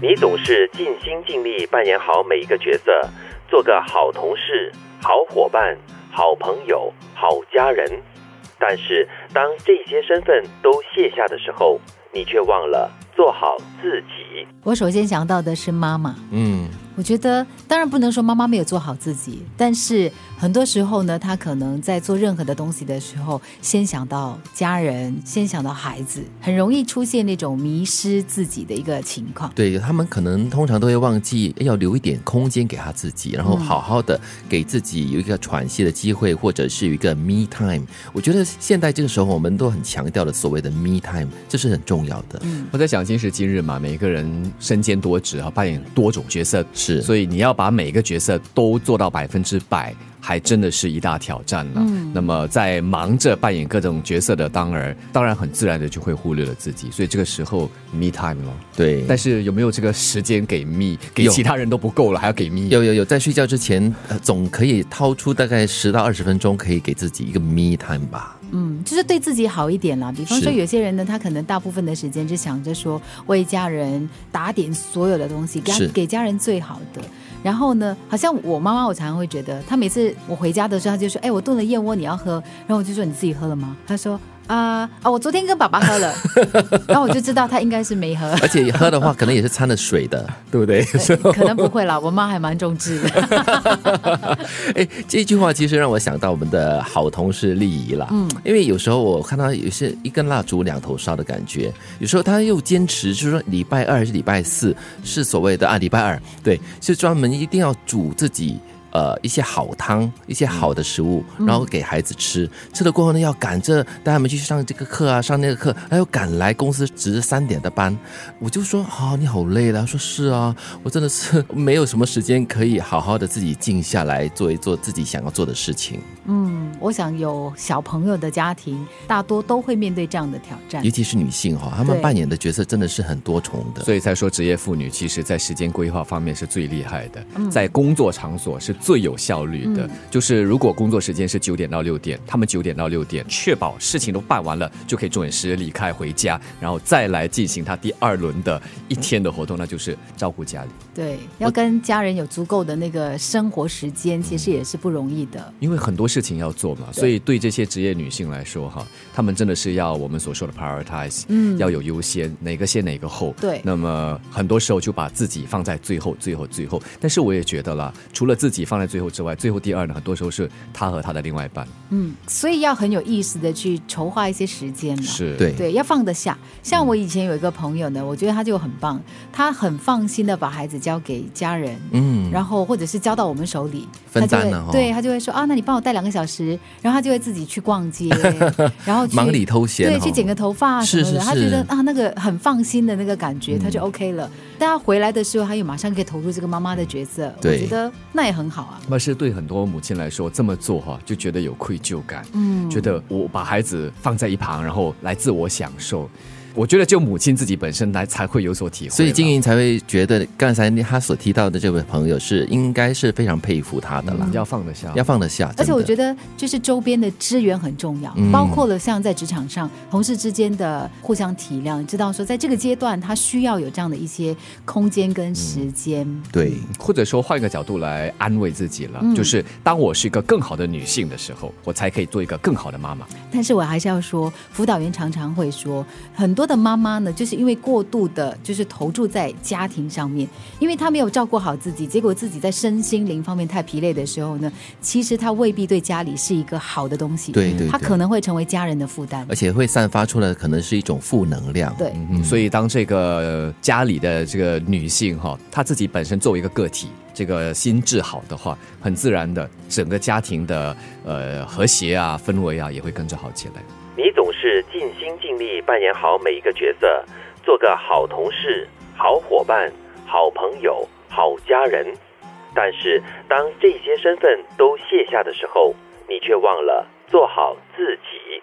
你总是尽心尽力扮演好每一个角色，做个好同事、好伙伴、好朋友、好家人。但是，当这些身份都卸下的时候，你却忘了做好自己。我首先想到的是妈妈。嗯，我觉得当然不能说妈妈没有做好自己，但是。很多时候呢，她可能在做任何的东西的时候，先想到家人，先想到孩子，很容易出现那种迷失自己的一个情况。对他们可能通常都会忘记要留一点空间给他自己，然后好好的给自己有一个喘息的机会，或者是有一个 me time。我觉得现在这个时候，我们都很强调的所谓的 me time，这是很重要的。嗯我在想，今时今日嘛，每个人身兼多职啊，扮演多种角色，是，所以你要把每一个角色都做到百分之百。还真的是一大挑战呢。那么，在忙着扮演各种角色的当儿，当然很自然的就会忽略了自己。所以这个时候，me time 了。对。但是有没有这个时间给 me？给其他人都不够了，还要给 me？有有有，在睡觉之前，总可以掏出大概十到二十分钟，可以给自己一个 me time 吧。嗯，就是对自己好一点啦。比方说，有些人呢，他可能大部分的时间就想着说，为家人打点所有的东西，给给家人最好的。然后呢，好像我妈妈，我常常会觉得，她每次我回家的时候，她就说：“哎，我炖了燕窝，你要喝。”然后我就说：“你自己喝了吗？”她说。啊啊！我昨天跟爸爸喝了，然后我就知道他应该是没喝。而且喝的话，可能也是掺了水的，对不对？可能不会啦，我妈还蛮重视的。哎，这句话其实让我想到我们的好同事丽仪啦。嗯，因为有时候我看到有些一根蜡烛两头烧的感觉，有时候他又坚持，就是说礼拜二还是礼拜四是所谓的啊，礼拜二对，是专门一定要煮自己。呃，一些好汤，一些好的食物，然后给孩子吃。吃了过后呢，要赶着带他们去上这个课啊，上那个课，还要赶来公司值三点的班。我就说啊，你好累了。他说是啊，我真的是没有什么时间可以好好的自己静下来做一做自己想要做的事情。嗯，我想有小朋友的家庭，大多都会面对这样的挑战，尤其是女性哈，她们扮演的角色真的是很多重的。所以才说职业妇女其实在时间规划方面是最厉害的，在工作场所是。最有效率的，就是如果工作时间是九点到六点，他们九点到六点，确保事情都办完了，就可以准时离开回家，然后再来进行他第二轮的一天的活动，那就是照顾家里。对，要跟家人有足够的那个生活时间，其实也是不容易的。因为很多事情要做嘛，所以对这些职业女性来说，哈，她们真的是要我们所说的 prioritize，嗯，要有优先，哪个先哪个后。对，那么很多时候就把自己放在最后，最后，最后。但是我也觉得啦，除了自己。放在最后之外，最后第二呢，很多时候是他和他的另外一半。嗯，所以要很有意识的去筹划一些时间嘛。是，对对，要放得下。像我以前有一个朋友呢，我觉得他就很棒，他很放心的把孩子交给家人，嗯，然后或者是交到我们手里，分担了。对他就会说啊，那你帮我带两个小时，然后他就会自己去逛街，然后忙里偷闲，对，去剪个头发什么的。他觉得啊，那个很放心的那个感觉，他就 OK 了。但他回来的时候，他又马上可以投入这个妈妈的角色，我觉得那也很好啊。那是对很多母亲来说，这么做哈，就觉得有愧疚感，嗯，觉得我把孩子放在一旁，然后来自我享受。我觉得就母亲自己本身来才会有所体会，所以金莹才会觉得刚才他所提到的这位朋友是应该是非常佩服他的了，要放得下，要放得下。而且我觉得就是周边的资源很重要，包括了像在职场上同事之间的互相体谅，知道说在这个阶段他需要有这样的一些空间跟时间。对，或者说换一个角度来安慰自己了，就是当我是一个更好的女性的时候，我才可以做一个更好的妈妈。但是我还是要说，辅导员常常会说很多。的妈妈呢，就是因为过度的，就是投注在家庭上面，因为她没有照顾好自己，结果自己在身心灵方面太疲累的时候呢，其实她未必对家里是一个好的东西，对对，她可能会成为家人的负担，而且会散发出来可能是一种负能量。对，所以当这个家里的这个女性哈，她自己本身作为一个个体，这个心智好的话，很自然的，整个家庭的呃和谐啊氛围啊也会跟着好起来。尽心尽力扮演好每一个角色，做个好同事、好伙伴、好朋友、好家人。但是，当这些身份都卸下的时候，你却忘了做好自己。